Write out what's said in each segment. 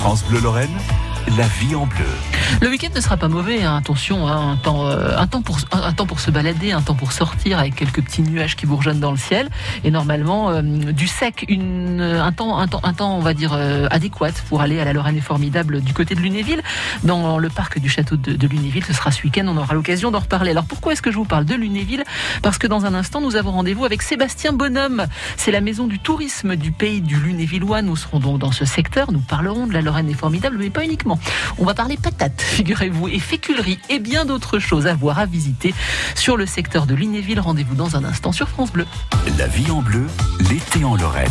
France Bleu Lorraine, la vie en bleu. Le week-end ne sera pas mauvais, hein. attention, hein. un, temps, euh, un, temps pour, un, temps pour se balader, un temps pour sortir avec quelques petits nuages qui bourgeonnent dans le ciel et normalement euh, du sec, une, un, temps, un, temps, un temps on va dire euh, adéquat pour aller à la Lorraine formidable du côté de Lunéville, dans le parc du château de, de Lunéville. Ce sera ce week-end, on aura l'occasion d'en reparler. Alors pourquoi est-ce que je vous parle de Lunéville? Parce que dans un instant, nous avons rendez-vous avec Sébastien Bonhomme. C'est la maison du tourisme du pays du Lunévillois. Nous serons donc dans ce secteur. Nous parlerons de la Lorraine est formidable, mais pas uniquement. On va parler patates, figurez-vous, et féculerie et bien d'autres choses à voir, à visiter sur le secteur de Lunéville. Rendez-vous dans un instant sur France Bleu. La vie en bleu, l'été en Lorraine.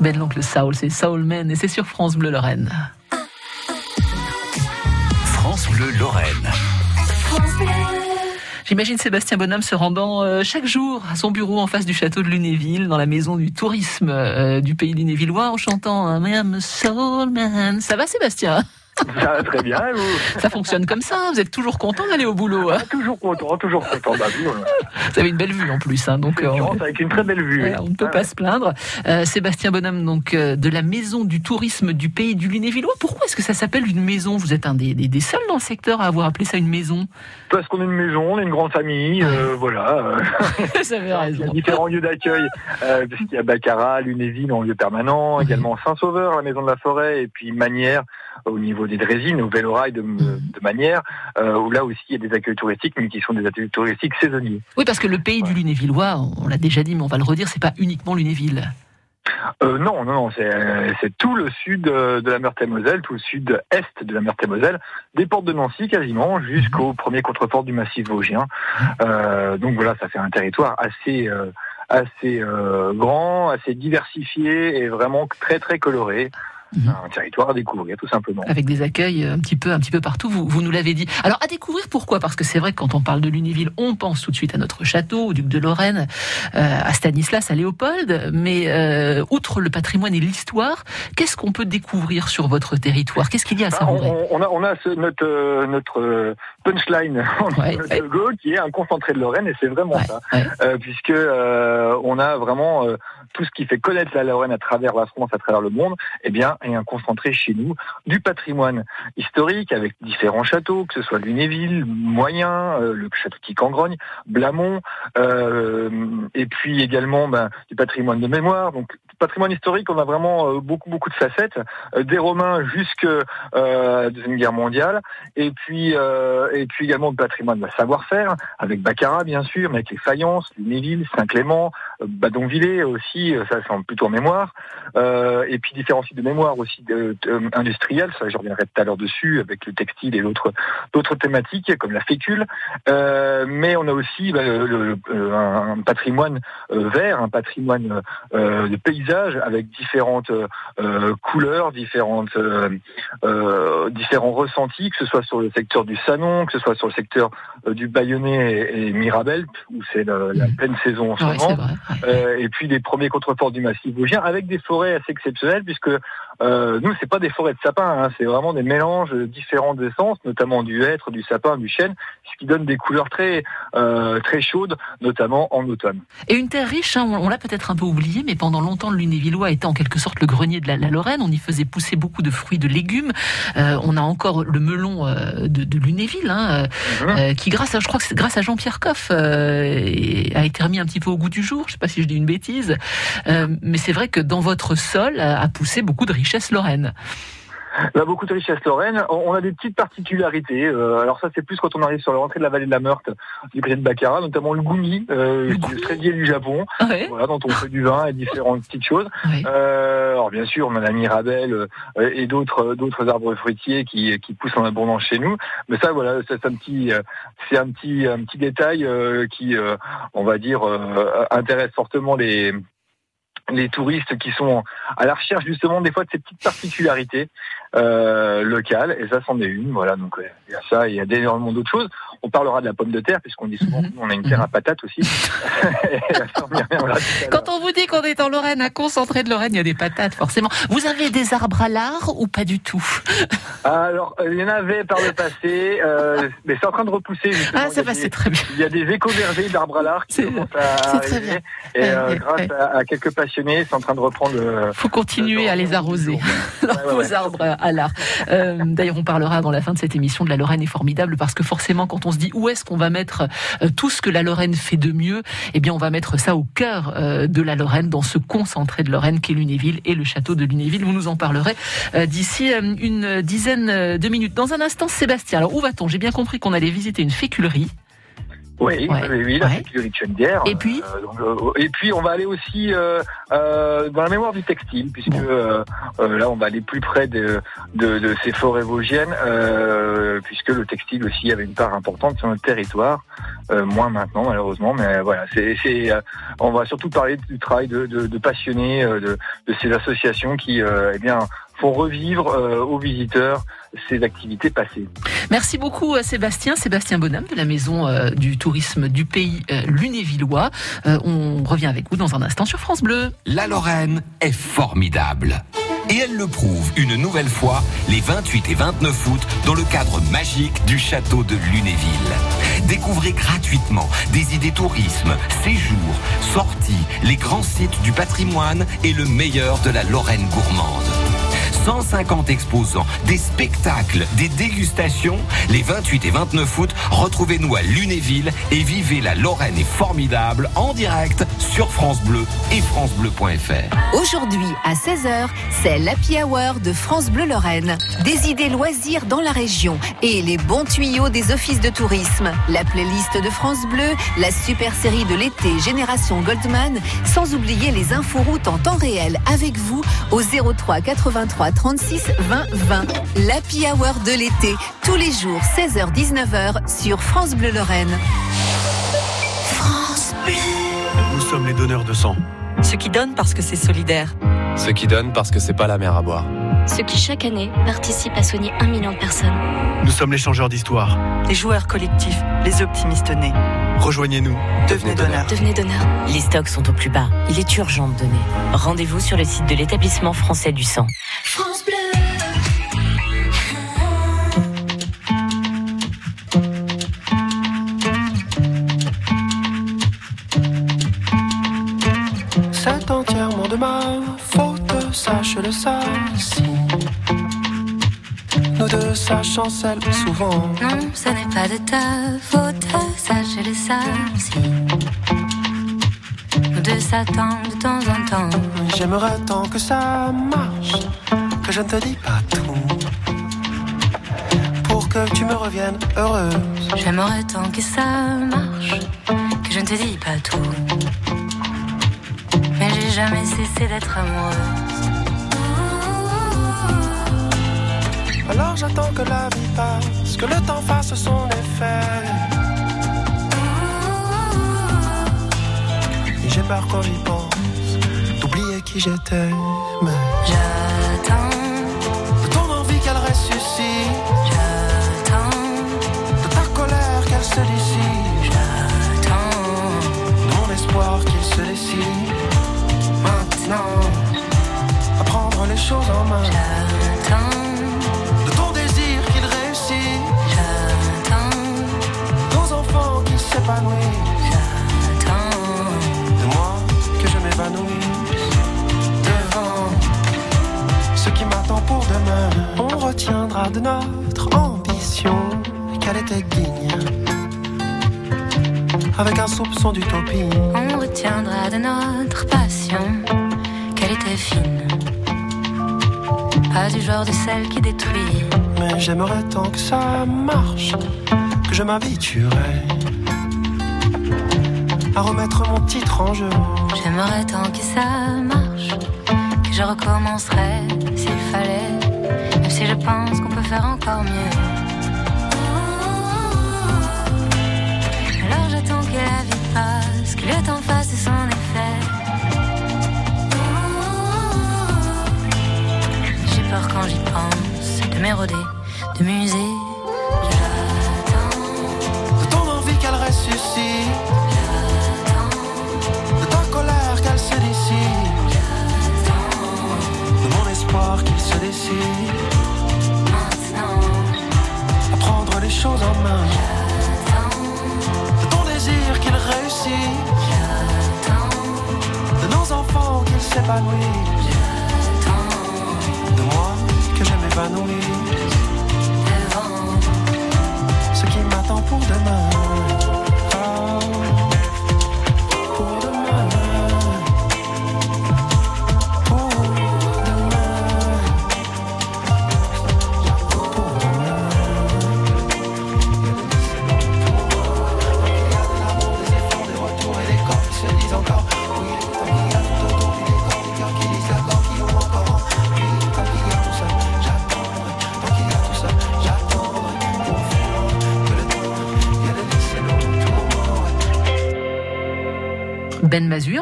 Ben l'oncle Saul, c'est Saulman et c'est sur France Bleu Lorraine. France Bleu Lorraine. J'imagine Sébastien Bonhomme se rendant euh, chaque jour à son bureau en face du château de Lunéville, dans la maison du tourisme euh, du pays lunévillois, en chantant un soul man. Ça va Sébastien? Ça va très bien, vous? Ça fonctionne comme ça, vous êtes toujours content d'aller au boulot. hein Toujours content, toujours content. Bah, oui, voilà. vous avez une belle vue en plus, hein, donc euh, chance avec une très belle vue. Voilà, on ne peut Ah, pas se plaindre. Euh, Sébastien Bonhomme, donc euh, de la maison du tourisme du pays du Lunévillois. Pourquoi est-ce que ça s'appelle une maison? Vous êtes un des, des- des seuls dans le secteur à avoir appelé ça une maison. Parce qu'on est une maison, on est une grande famille, euh, voilà. euh, Vous avez Il y a raison. différents lieux d'accueil, euh, puisqu'il y a Baccarat, Lunéville en lieu permanent, également Saint-Sauveur, la maison de la forêt, et puis Manière au niveau des Drésines, au Vélorail de, de Manière, euh, où là aussi il y a des accueils touristiques, mais qui sont des accueils touristiques saisonniers. Oui, parce que le pays du Lunévillois, on l'a déjà dit, mais on va le redire, c'est pas uniquement Lunéville. Euh, non, non, non, c'est tout le sud euh, de la Meurthe-et-Moselle, tout le sud-est de la Meurthe-et-Moselle, des portes de Nancy quasiment, jusqu'au premier contrefort du massif vosgien. Euh, donc voilà, ça fait un territoire assez euh, assez grand, assez diversifié et vraiment très très coloré. Mhm. Un territoire à découvrir tout simplement. avec des accueils un petit peu, un petit peu partout. Vous, vous nous l'avez dit. Alors à découvrir pourquoi? Parce que c'est vrai que quand on parle de Lunéville, on pense tout de suite à notre château, au duc de Lorraine, euh, à Stanislas, à Léopold. Mais euh, outre le patrimoine et l'histoire, qu'est-ce qu'on peut découvrir sur votre territoire? Qu'est-ce qu'il y a à Ah, on, savourer on- on a, on a ce- notre, euh, notre euh, punchline, Ouais, logo, qui est un concentré de Lorraine, et c'est vraiment Ouais, ça. Euh, puisque euh, on a vraiment euh, tout ce qui fait connaître la Lorraine à travers la France, à travers le monde, eh bien, est un concentré chez nous du patrimoine historique avec différents châteaux, que ce soit Lunéville, Moyen, euh, le château de Quicangrogne, Blamont, euh, et puis également ben, du patrimoine de mémoire. Donc, patrimoine historique, on a vraiment euh, beaucoup beaucoup de facettes, euh, des Romains jusque euh, la deuxième guerre mondiale, et puis euh, et puis également le patrimoine de savoir-faire avec Baccarat bien sûr, mais avec les faïences, Lunéville, Saint-Clément, euh, Badonvillers aussi, euh, ça c'est plutôt en mémoire, euh, et puis différents sites de mémoire aussi de, ça je reviendrai tout à l'heure dessus avec le textile et d'autres thématiques comme la fécule, mais on a aussi bah, le- le- le- un, patrimoine vert, un patrimoine de paysage avec différentes couleurs, différentes différents ressentis, que ce soit sur le secteur du Que ce soit sur le secteur euh, du Bayonnais et, et Mirabel, où c'est la, la pleine saison en ce Ouais, moment. Euh, et puis les premiers contreforts du massif vosgien avec des forêts assez exceptionnelles puisque euh, nous c'est pas des forêts de sapins, hein, c'est vraiment des mélanges de différentes essences, notamment du hêtre, du sapin, du chêne, ce qui donne des couleurs très euh, très chaudes, notamment en automne. Et une terre riche, hein, on, on l'a peut-être un peu oublié, mais pendant longtemps, le Lunévillois était en quelque sorte le grenier de la, la Lorraine. On y faisait pousser beaucoup de fruits, de légumes. Euh, on a encore le melon de, de Lunéville, hein, euh, Mhm. euh, qui grâce à, je crois que c'est grâce à Jean-Pierre Coff, euh, a été remis un petit peu au goût du jour. Je sais pas si je dis une bêtise, mais c'est vrai que dans votre sol a, a poussé beaucoup de richesses lorraines. On a beaucoup de richesses lorraines. On a des petites particularités. euh, alors ça, c'est plus quand on arrive sur la rentrée de la vallée de la Meurthe, du côté de Baccarat, notamment le goumi, euh, Le fraisier du Japon, Ouais, voilà, dont on fait du vin et différentes petites choses. ouais. Euh, alors bien sûr, on a la mirabelle euh, et d'autres d'autres arbres fruitiers qui, qui poussent en abondance chez nous. Mais ça, voilà, c'est un petit euh, c'est un petit un petit détail euh, qui, euh, on va dire, euh, intéresse fortement les les touristes qui sont à la recherche justement des fois de ces petites particularités euh, locales et ça c'en est une voilà donc ouais, il y a ça il y a énormément d'autres choses on parlera de la pomme de terre puisqu'on dit souvent nous, on a une terre à patates aussi à. Quand on vous dit qu'on est en Lorraine, un concentré de Lorraine, il y a des patates, forcément. Vous avez des arbres à l'art ou pas du tout? Alors, euh, il y en avait par le passé, euh, mais c'est en train de repousser. justement. Ah, Il y ça a va, des- c'est très bien. Il y a des éco-vergers d'arbres à l'art qui commencent à c'est très arriver. bien. Et Ouais, euh, grâce ouais. À, à quelques passionnés, c'est en train de reprendre. euh, faut continuer à les arroser. leurs Ouais, ouais, beaux arbres Euh, D'ailleurs, on parlera avant la fin de cette émission de la Lorraine est formidable parce que forcément, quand on se dit où est-ce qu'on va mettre euh, tout ce que la Lorraine fait de mieux, eh bien, on va mettre ça au cœur euh, de la Lorraine, dans ce concentré de Lorraine qu'est Lunéville et le château de Lunéville. Vous nous en parlerez d'ici une dizaine de minutes. Dans un instant, Sébastien. Alors, où va-t-on? J'ai bien compris qu'on allait visiter une féculerie. Oui, Ouais. oui, oui, la Ouais. Chennevières. Et puis Euh, donc, euh, Et puis, on va aller aussi euh, euh, dans la mémoire du textile, puisque là, on va aller plus près de, de, de ces forêts vosgiennes, euh, puisque le textile aussi avait une part importante sur notre territoire. Euh, moins maintenant, malheureusement, mais voilà, c'est, c'est, euh, on va surtout parler du travail de, de, de passionnés, euh, de, de ces associations qui, euh, eh bien, font revivre euh, aux visiteurs ces activités passées. Merci beaucoup euh, Sébastien, Sébastien Bonhomme de la Maison euh, du Tourisme du Pays euh, Lunévillois. Euh, on revient avec vous dans un instant sur France Bleu. La Lorraine est formidable. Et elle le prouve une nouvelle fois les 28 et 29 août dans le cadre magique du château de Lunéville. Découvrez gratuitement des idées tourisme, séjours, sorties, les grands sites du patrimoine et le meilleur de la Lorraine gourmande. 150 exposants, des spectacles, des dégustations. Les 28 et 29 août, retrouvez-nous à Lunéville et vivez la Lorraine est formidable en direct sur France Bleu et francebleu.fr. Aujourd'hui à 16h, c'est l'Happy Hour de France Bleu Lorraine. Des idées loisirs dans la région et les bons tuyaux des offices de tourisme. La playlist de France Bleu, la super série de l'été Génération Goldman, sans oublier les infos routes en temps réel avec vous au 03 83 36 20 20. L'Happy Hour de l'été, tous les jours 16h-19h sur France Bleu Lorraine. France Bleu. Nous sommes les donneurs de sang. Ceux qui donnent parce que c'est solidaire. Ceux qui donnent parce que c'est pas la mer à boire. Ceux qui chaque année participent à soigner un million de personnes. Nous sommes les changeurs d'histoire. Les joueurs collectifs, les optimistes nés. Rejoignez-nous. Devenez donneur. Devenez donneur. Les stocks sont au plus bas. Il est urgent de donner. Rendez-vous sur le site de l'établissement français du sang. France Bleu. Sache-le ça. Si nous deux, ça chancelle souvent. Non, ce n'est pas de ta faute, sache-le ça. Si nous deux s'attendent de temps en temps. J'aimerais tant que ça marche, que je ne te dis pas tout. Pour que tu me reviennes heureuse. J'aimerais tant que ça marche, que je ne te dis pas tout. Mais j'ai jamais cessé d'être amoureuse. Alors j'attends que la vie passe, que le temps fasse son effet. Et j'ai peur quand j'y pense, d'oublier qui j'étais. Mais J'attends de ton envie qu'elle ressuscite, J'attends de ta colère qu'elle se dissipe, J'attends de mon espoir qu'il se décide. On retiendra de notre passion qu'elle était fine. Pas du genre de celle qui détruit. Mais j'aimerais tant que ça marche, que je m'habituerais à remettre mon titre en jeu. J'aimerais tant que ça marche, que je recommencerais s'il fallait, même si je pense qu'on peut faire encore mieux. Passe, que le temps fasse son effet. J'ai peur quand j'y pense, de m'éroder, de muser. J'attends, De ton envie qu'elle ressuscite, de ta colère qu'elle se dissipe, de mon espoir qu'il se décide. maintenant, à prendre les choses en main, j'attends, de de nos enfants qu'ils s'épanouissent, de moi que je m'évanouisse, Devant, ce qui m'attend pour demain. Ah,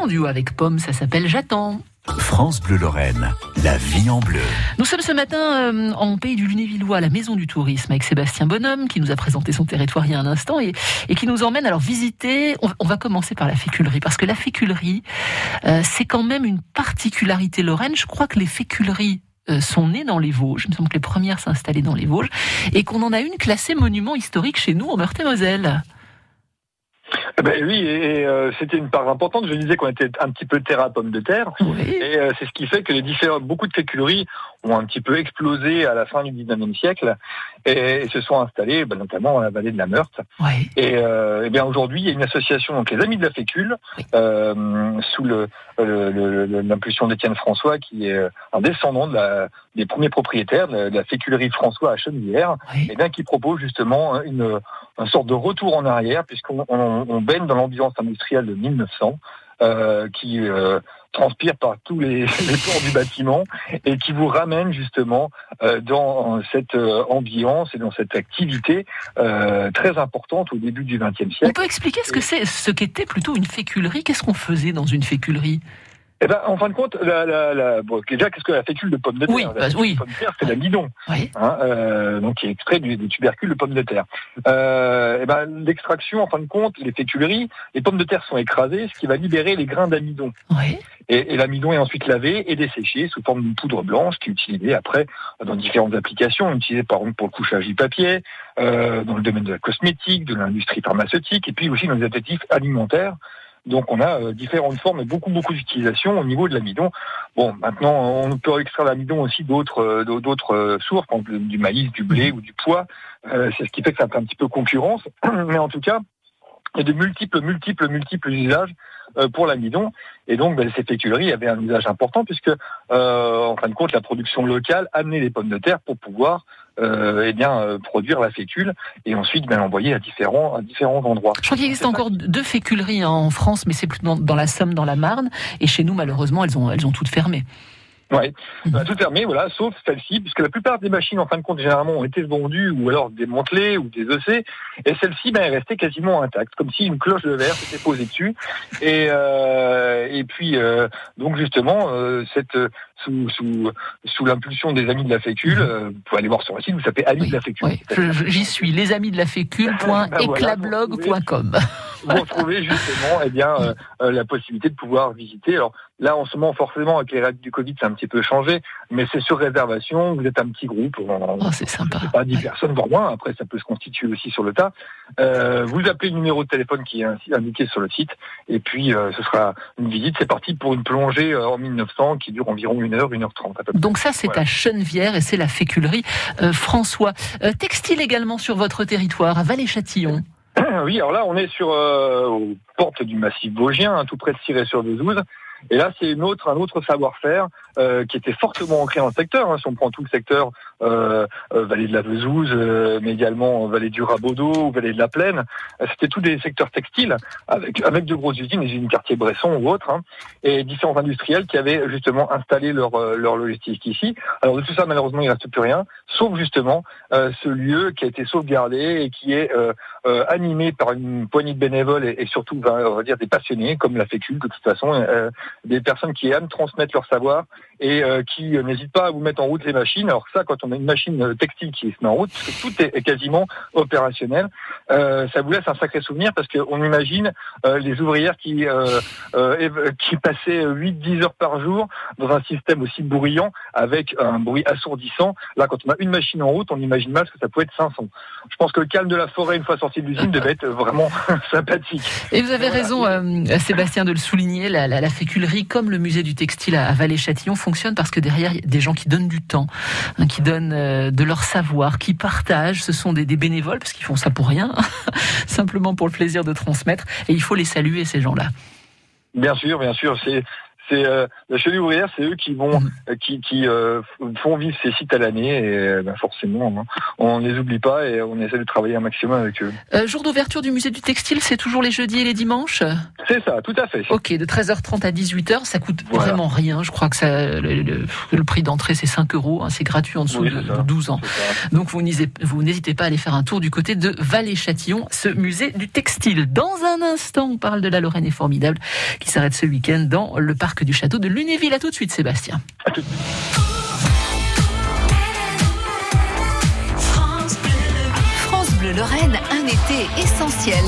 duo avec Pomme, ça s'appelle J'attends. France Bleu Lorraine, la vie en bleu. Nous sommes ce matin euh, en pays du Lunévillois, à la Maison du Tourisme, avec Sébastien Bonhomme, qui nous a présenté son territoire il y a un instant et, et qui nous emmène alors visiter. On, on va commencer par la féculerie, parce que la féculerie, euh, c'est quand même une particularité lorraine. Je crois que les féculeries euh, sont nées dans les Vosges. Il me semble que les premières s'installaient dans les Vosges et qu'on en a une classée monument historique chez nous en Meurthe-et-Moselle. Eh Ben oui, et, euh, c'était une part importante. Je disais qu'on était un petit peu terre à pomme de terre, et euh, c'est ce qui fait que les différents, beaucoup de féculeries ont un petit peu explosé à la fin du 19e siècle et, et se sont installées, ben, notamment dans la vallée de la Meurthe. Et, euh, eh bien aujourd'hui, il y a une association, donc les Amis de la Fécule, euh, sous le, le- l'impulsion d'Étienne François, qui est euh, un descendant de la, des premiers propriétaires de la, de la féculerie François à Chenevière, et bien qui propose justement une, une sorte de retour en arrière, puisqu'on on, on dans l'ambiance industrielle de 1900, euh, qui euh, transpire par tous les, les pores du bâtiment et qui vous ramène justement euh, dans cette ambiance et dans cette activité très importante au début du XXe On siècle. peut expliquer ce que c'est, ce qu'était plutôt une féculerie? Qu'est-ce qu'on faisait dans une féculerie? Eh ben, en fin de compte, la, la, la, bon, déjà, qu'est-ce que la fécule de pomme de terre Oui, La bah, oui. de pomme de terre, c'est l'amidon, Oui. hein, euh, donc qui est extrait du, des tubercules de pomme de terre. Euh, eh ben, l'extraction, en fin de compte, les féculeries, les pommes de terre sont écrasées, ce qui va libérer les grains d'amidon. Et, et l'amidon est ensuite lavé et desséché sous forme d'une poudre blanche qui est utilisée après dans différentes applications, utilisée par exemple pour le couchage du papier, euh, dans le domaine de la cosmétique, de l'industrie pharmaceutique, et puis aussi dans les additifs alimentaires. Donc on a euh, différentes formes et beaucoup beaucoup d'utilisations au niveau de l'amidon. Bon, maintenant on peut extraire l'amidon aussi d'autres euh, d'autres euh, sources, exemple du maïs, du blé ou du pois. C'est ce qui fait que ça fait un petit peu concurrence. Mais en tout cas, il y a de multiples, multiples, multiples usages pour l'amidon. Et donc, ben, ces féculeries avaient un usage important puisque, en fin de compte, la production locale amenait les pommes de terre pour pouvoir euh, eh bien, euh, produire la fécule et ensuite ben, l'envoyer à différents, à différents endroits. Je crois qu'il existe encore deux féculeries en France, mais c'est plutôt dans, dans la Somme, dans la Marne. Et chez nous, malheureusement, elles ont, elles ont toutes fermé. Ouais, Bah, tout fermé, voilà, sauf celle-ci, puisque la plupart des machines, en fin de compte, généralement, ont été vendues ou alors démantelées ou désossées, et celle-ci, ben, est restée quasiment intacte, comme si une cloche de verre s'était posée dessus. Et, euh, et puis, euh, donc justement, euh, cette sous sous sous l'impulsion des amis de la fécule, euh, vous pouvez aller voir sur le site, vous tapez amis de la fécule. J'y suis, les amis de la fécule.éclablog.com. vous retrouvez justement eh bien euh, euh, la possibilité de pouvoir visiter. Alors là en ce moment forcément avec les règles du Covid c'est un petit peu changé, mais c'est sur réservation. Vous êtes un petit groupe, oh, c'est sympa. Pas 10 personnes voire moins. Après ça peut se constituer aussi sur le tas. Euh, vous appelez le numéro de téléphone qui est ainsi indiqué sur le site et puis ce sera une visite. C'est parti pour une plongée en 1900 qui dure environ une à peu près. Donc ça, c'est à Chenevière et c'est la féculerie euh, François. Euh, textile également sur votre territoire, à Vallée-Châtillon. Oui, alors là, on est sur euh, aux portes du massif vosgien, hein, tout près de Ciré-sur-Bezouze. Et là, c'est une autre, un autre savoir-faire euh, qui était fortement ancré dans le secteur. hein. Si on prend tout le secteur euh, euh, vallée de la Vezouze, euh, mais également vallée du Rabaudot, ou vallée de la Plaine, euh, c'était tous des secteurs textiles avec avec de grosses usines, les usines quartier Bresson ou autres, hein, et différents industriels qui avaient justement installé leur euh, leur logistique ici. Alors de tout ça, malheureusement, il reste plus rien, sauf justement ce lieu qui a été sauvegardé et qui est euh, animé par une poignée de bénévoles et, et surtout, ben, on va dire, des passionnés comme la Fécule, de toute façon, euh, des personnes qui aiment transmettre leur savoir et euh, qui euh, n'hésitent pas à vous mettre en route les machines. Alors ça, quand on a une machine euh, textile qui se met en route, tout est, quasiment opérationnel, euh, ça vous laisse un sacré souvenir parce qu'on imagine les ouvrières qui qui passaient 8-10 heures par jour dans un système aussi bruyant avec un bruit assourdissant. Là, quand on a une machine en route, on imagine mal ce que ça peut être 500. Je pense que le calme de la forêt une fois sorti de l'usine devait être vraiment sympathique. Et vous avez raison, euh, Sébastien, de le souligner, la, la- la féculerie, comme le musée du textile à, à Vallée-Châtillon, fonctionne parce que derrière, il y a des gens qui donnent du temps, hein, qui donnent euh, de leur savoir, qui partagent. Ce sont des, des bénévoles, parce qu'ils font ça pour rien, simplement pour le plaisir de transmettre. Et il faut les saluer, ces gens-là. Bien sûr, bien sûr, c'est c'est euh, la cheville ouvrière, c'est eux qui vont euh, qui, qui euh, font vivre ces sites à l'année et ben, forcément hein, on ne les oublie pas et on essaie de travailler un maximum avec eux. Jour d'ouverture du musée du textile, c'est toujours les jeudis et les dimanches? C'est ça, tout à fait. Ok, de 13h30 à 18h, ça coûte Voilà. vraiment rien. Je crois que ça, le, le- le prix d'entrée, c'est 5 euros. hein, c'est gratuit en dessous Oui, de, c'est ça. de 12 ans. Donc vous n'hésitez vous n'hésitez pas à aller faire un tour du côté de Vallée-Châtillon, ce musée du textile. Dans un instant, on parle de la Lorraine est formidable qui s'arrête ce week-end dans le parc du château de Lunéville. À tout de suite, Sébastien. France Bleu Lorraine, un été essentiel.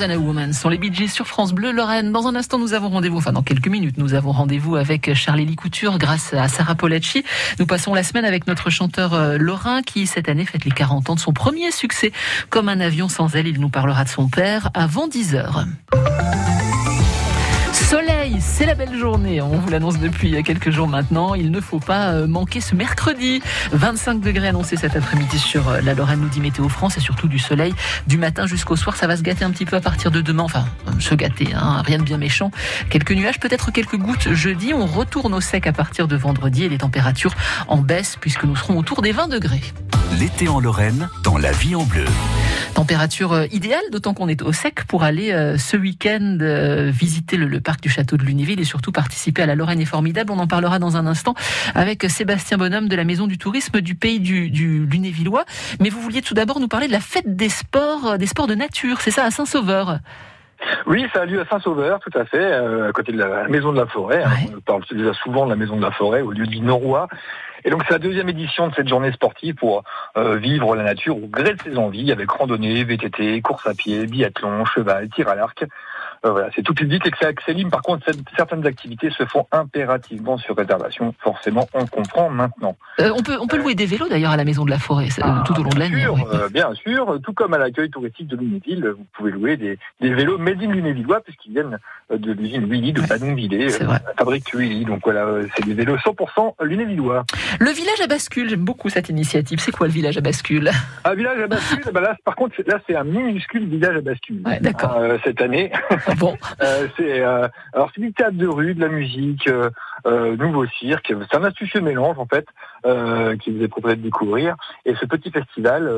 A sont les Bee Gees sur France Bleu Lorraine. Dans un instant, nous avons rendez-vous, enfin dans quelques minutes, nous avons rendez-vous avec Charlie Couture grâce à Sarah Polacci. Nous passons la semaine avec notre chanteur euh, lorrain qui, cette année, fête les 40 ans de son premier succès. Comme un avion sans elle, il nous parlera de son père avant 10 heures. Soleil, c'est la belle journée. On vous l'annonce depuis quelques jours maintenant. Il ne faut pas euh, manquer ce mercredi. 25 degrés annoncés cet après-midi sur euh, la Lorraine, nous dit Météo France, et surtout du soleil du matin jusqu'au soir. Ça va se gâter un petit peu à partir de demain. Enfin, euh, se gâter, hein, rien de bien méchant. Quelques nuages, peut-être quelques gouttes jeudi. On retourne au sec à partir de vendredi et les températures en baisse puisque nous serons autour des 20 degrés. L'été en Lorraine, dans la vie en bleu. Température euh, idéale, d'autant qu'on est au sec pour aller euh, ce week-end euh, visiter le, le, parc du château de Lunéville et surtout participer à la Lorraine est formidable. On en parlera dans un instant avec Sébastien Bonhomme de la Maison du Tourisme du pays du, du Lunévillois. Mais vous vouliez tout d'abord nous parler de la fête des sports, des sports de nature, c'est ça, à Saint-Sauveur? Oui, ça a lieu à Saint-Sauveur, tout à fait, euh, à côté de la Maison de la Forêt. Ouais. On parle déjà souvent de la Maison de la Forêt au lieu du Norois. Et donc c'est la deuxième édition de cette journée sportive pour euh, vivre la nature au gré de ses envies, avec randonnée, VTT, course à pied, biathlon, cheval, tir à l'arc. Euh, voilà, c'est tout public et que c'est accès libre. Par contre, certaines activités se font impérativement sur réservation. Forcément, on comprend maintenant. Euh, on peut on peut louer des vélos d'ailleurs à la Maison de la Forêt ah, tout au long de l'année. Euh, bien sûr, tout comme à l'accueil touristique de Lunéville, vous pouvez louer des, des vélos made in Lunévillois puisqu'ils viennent de l'usine Willy de Badonvillers, la fabrique Willy. Donc voilà, c'est des vélos 100% lunévillois. Le village à bascule, j'aime beaucoup cette initiative. C'est quoi le village à bascule? Un village à bascule, bah là, par contre, là c'est un minuscule village à bascule. Ouais, D'accord. Euh, cette année. Bon. euh, c'est euh, alors c'est du théâtre de rue, de la musique, euh, nouveau cirque. C'est un astucieux mélange en fait euh, qui vous est proposé de découvrir. Et ce petit festival,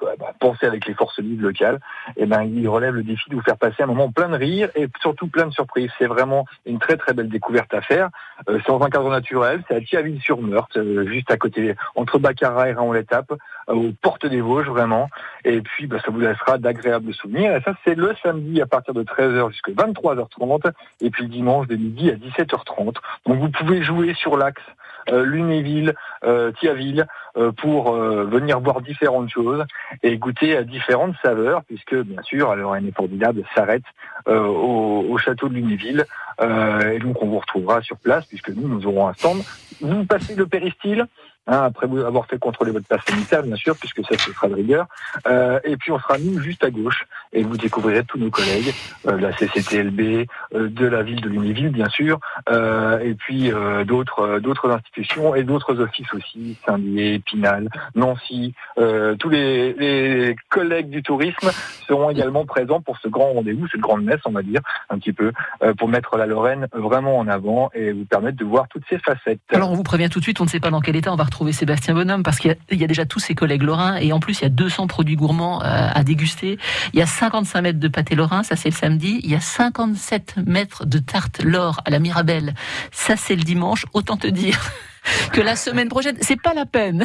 bah, bah, pensé avec les forces vives locales, et ben il relève le défi de vous faire passer un moment plein de rire et surtout plein de surprises. C'est vraiment une très très belle découverte à faire. c'est dans un cadre naturel. C'est à Thiaville-sur-Meurthe, juste à côté entre Baccarat et Raon-l'Étape, aux portes des Vosges vraiment. Et puis bah, ça vous laissera d'agréables souvenirs. Et ça c'est le samedi à partir de 13h jusqu'à 23h30 et puis le dimanche de midi à 17h30. Donc vous pouvez jouer sur l'axe euh, Lunéville, euh, Thiaville euh, pour venir voir différentes choses et goûter à différentes saveurs puisque bien sûr alors est formidable s'arrête au, au, château de Lunéville et donc on vous retrouvera sur place puisque nous nous aurons un stand. Vous passez le péristyle Hein, après avoir fait contrôler votre passe sanitaire, bien sûr, puisque ça, ce sera de rigueur. Euh, et puis, on sera nous juste à gauche, et vous découvrirez tous nos collègues, euh, de la CCTLB, euh, de la ville de Lunéville, bien sûr, euh, et puis d'autres d'autres institutions et d'autres offices aussi, Saint-Dié, Pinal, Nancy. tous les, les, collègues du tourisme seront également présents pour ce grand rendez-vous, cette grande messe, on va dire, un petit peu, pour mettre la Lorraine vraiment en avant et vous permettre de voir toutes ces facettes. Alors, on vous prévient tout de suite, on ne sait pas dans quel état on va retrouver Sébastien Bonhomme parce qu'il y, a déjà tous ses collègues lorrains et en plus il y a 200 produits gourmands euh, à déguster. Il y a 55 mètres de pâté lorrain, ça c'est le samedi. Il y a 57 mètres de tarte l'or à la Mirabelle, ça c'est le dimanche. Autant te dire que la semaine prochaine, c'est pas la peine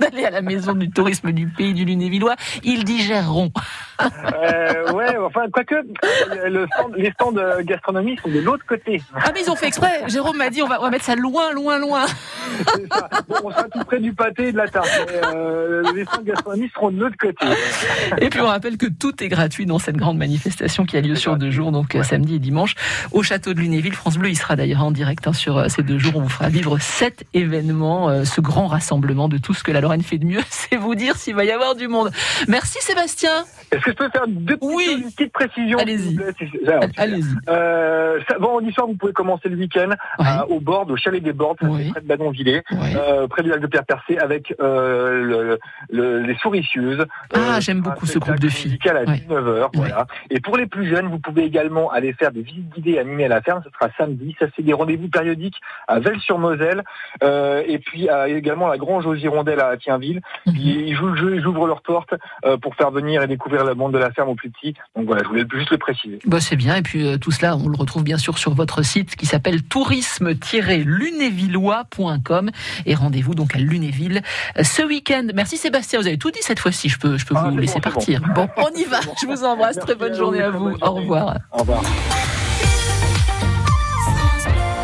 d'aller à la maison du tourisme du pays du Lunévillois, ils digéreront. euh, ouais, enfin, quoique, le stand, les stands de gastronomie sont de l'autre côté. Ah, mais ils ont fait exprès. Jérôme m'a dit, on va, on va mettre ça loin, loin, loin. Bon, on sera tout près du pâté et de la tarte. Mais, euh, les stands de gastronomie seront de l'autre côté. Et puis, on rappelle que tout est gratuit dans cette grande manifestation qui a lieu sur deux jours, donc ouais. samedi et dimanche, au château de Lunéville. France Bleu, il sera d'ailleurs en direct hein, sur ces deux jours. On vous fera vivre cet événement, euh, ce grand rassemblement de tout ce que la Lorraine fait de mieux. C'est vous dire s'il va y avoir du monde. Merci Sébastien. Est-ce que je peux faire deux petites, oui. une petite précision Allez-y. Allez-y. Euh, vendredi soir, vous pouvez commencer le week-end ouais. euh, au bord, au chalet des Bordes, oui. près de Badonvillers, euh, près du lac de Pierre Percé, avec euh, le, le, les souricieuses. Ah, Euh, j'aime beaucoup ce groupe de filles. à Ouais. 19h, voilà. Et pour les plus jeunes, vous pouvez également aller faire des visites guidées animées à la ferme. Ce sera samedi. Ça, c'est des rendez-vous périodiques à Velles-sur-Moselle. Euh, et puis également à la Grange aux Hirondelles à Mhm. Ils, ils jouent le jeu, ils ouvrent leurs portes euh, pour faire venir et découvrir le monde de la ferme aux plus petits. Donc voilà, je voulais juste le préciser. Bah, c'est bien. Et puis euh, tout cela, on le retrouve bien sûr sur votre site qui s'appelle tourisme-lunévillois.com. Et rendez-vous donc à Lunéville euh, ce week-end. Merci Sébastien, vous avez tout dit cette fois-ci. Je peux, je peux Ah, vous laisser bon, partir. Bon, on y va. Je vous embrasse. Très bonne journée à vous. Au revoir. Au revoir.